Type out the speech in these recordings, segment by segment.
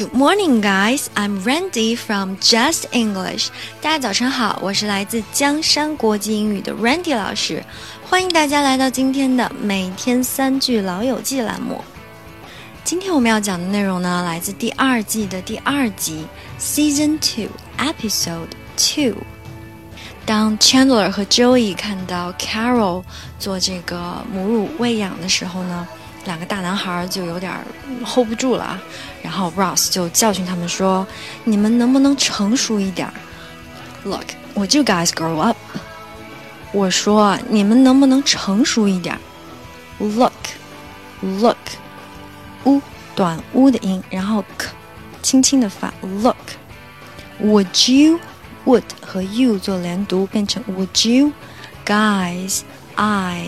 Good morning, guys. I'm Randy from Just English. 大家早上好，我是来自江山国际英语的 Randy 老师，欢迎大家来到今天的每天三句老友记栏目。今天我们要讲的内容呢，来自第二季的第二集，Season Two, Episode Two。当 Chandler 和 Joey 看到 Carol 做这个母乳喂养的时候呢？两个大男孩就有点 hold 不住了，然后 Ross 就教训他们说：“你们能不能成熟一点？”Look, would you guys grow up？我说你们能不能成熟一点？Look, look, 呜短呜的音，然后 k 轻轻的发。Look, would you would 和 you 做连读，变成 Would you guys I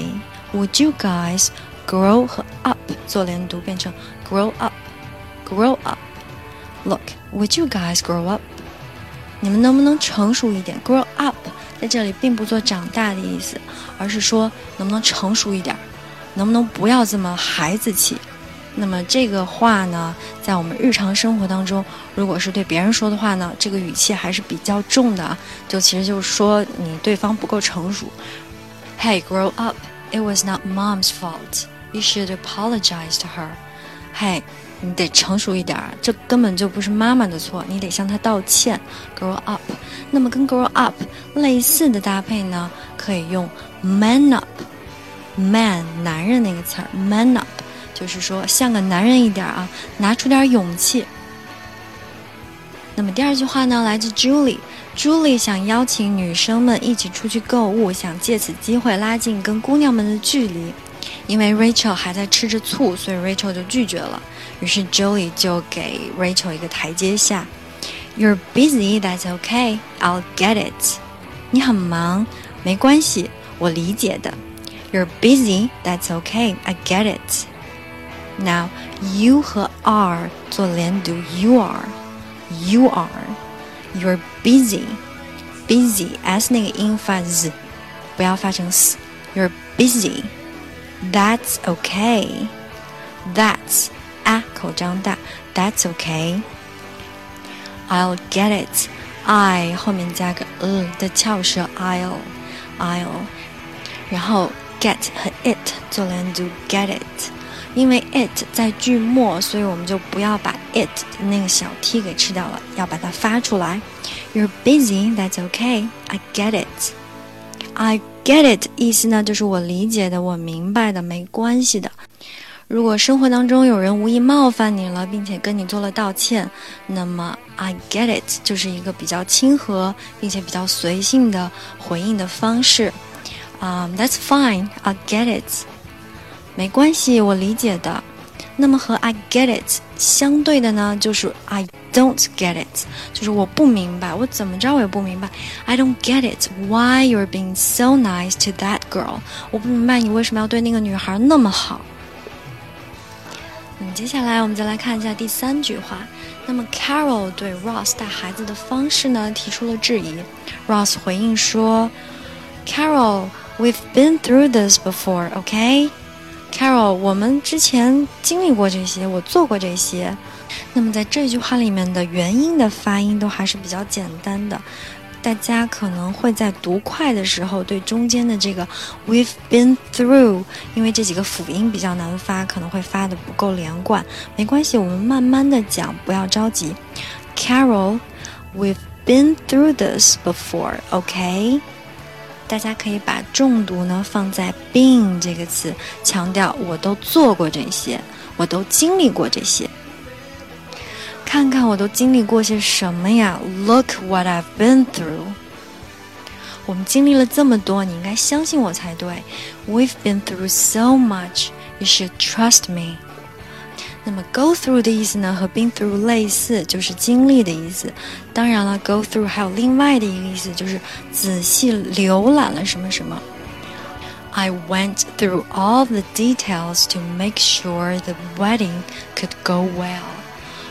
would you guys grow 和 up 做连读，变成 grow up，grow up。Look, would you guys grow up？你们能不能成熟一点？Grow up 在这里并不做长大的意思，而是说能不能成熟一点，能不能不要这么孩子气。那么这个话呢，在我们日常生活当中，如果是对别人说的话呢，这个语气还是比较重的，就其实就是说你对方不够成熟。Hey, grow up! It was not mom's fault. You should apologize to her. 嘿，你得成熟一点儿，这根本就不是妈妈的错，你得向她道歉。Grow up。那么跟 grow up 类似的搭配呢，可以用 man up。man 男人那个词儿，man up 就是说像个男人一点啊，拿出点勇气。那么第二句话呢，来自 Julie。Julie 想邀请女生们一起出去购物，想借此机会拉近跟姑娘们的距离。因为 Rachel 还在吃着醋，所以 Rachel 就拒绝了。于是 Joey 就给 Rachel 一个台阶下。You're busy, that's okay. I'll get it. 你很忙，没关系，我理解的。You're busy, that's okay. I get it. Now you 和 are 做连读，you are, you are. You're busy, busy s 那个音发 z，不要发成 s。You're busy. That's okay. That's 啊，口张大。That's okay. I'll get it. I 后面加个呃的翘舌，I'll I'll，然后 get 和 it 做连读，get it。因为 it 在句末，所以我们就不要把 it 的那个小 t 给吃掉了，要把它发出来。You're busy. That's okay. I get it. I get it 意思呢，就是我理解的，我明白的，没关系的。如果生活当中有人无意冒犯你了，并且跟你做了道歉，那么 I get it 就是一个比较亲和并且比较随性的回应的方式。啊，That's fine. I get it. 没关系，我理解的。那么和 I get it 相对的呢，就是 I don't get it，就是我不明白，我怎么着我也不明白。I don't get it why you're being so nice to that girl，我不明白你为什么要对那个女孩那么好。那么接下来我们再来看一下第三句话。那么 Carol 对 Ross 带孩子的方式呢提出了质疑。Ross 回应说：“Carol，we've been through this before，OK？” Carol，我们之前经历过这些，我做过这些。那么在这句话里面的元音的发音都还是比较简单的，大家可能会在读快的时候对中间的这个 "We've been through"，因为这几个辅音比较难发，可能会发的不够连贯。没关系，我们慢慢的讲，不要着急。Carol，we've been through this before，OK？大家可以把重读呢放在 been 这个词，强调我都做过这些，我都经历过这些。看看我都经历过些什么呀？Look what I've been through。我们经历了这么多，你应该相信我才对。We've been through so much. You should trust me. 那么 go through 的意思呢，和 been through 类似，就是经历的意思。当然了，go through 还有另外的一个意思，就是仔细浏览了什么什么。I went through all the details to make sure the wedding could go well。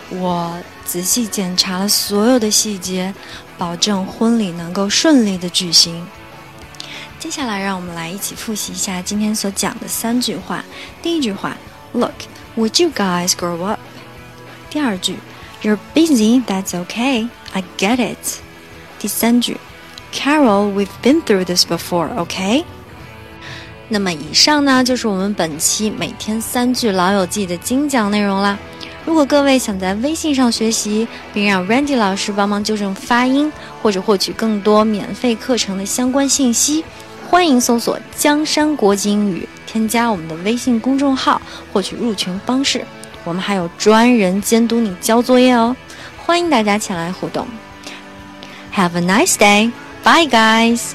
我仔细检查了所有的细节，保证婚礼能够顺利的举行。接下来，让我们来一起复习一下今天所讲的三句话。第一句话，Look。Would you guys grow up？第二句 You're busy, that's okay. I get it. 第三句，Carol, we've been through this before, okay? 那么以上呢，就是我们本期每天三句老友记的精讲内容啦。如果各位想在微信上学习，并让 Randy 老师帮忙纠正发音，或者获取更多免费课程的相关信息，欢迎搜索“江山国际英语”，添加我们的微信公众号，获取入群方式。我们还有专人监督你交作业哦，欢迎大家前来互动。Have a nice day, bye guys.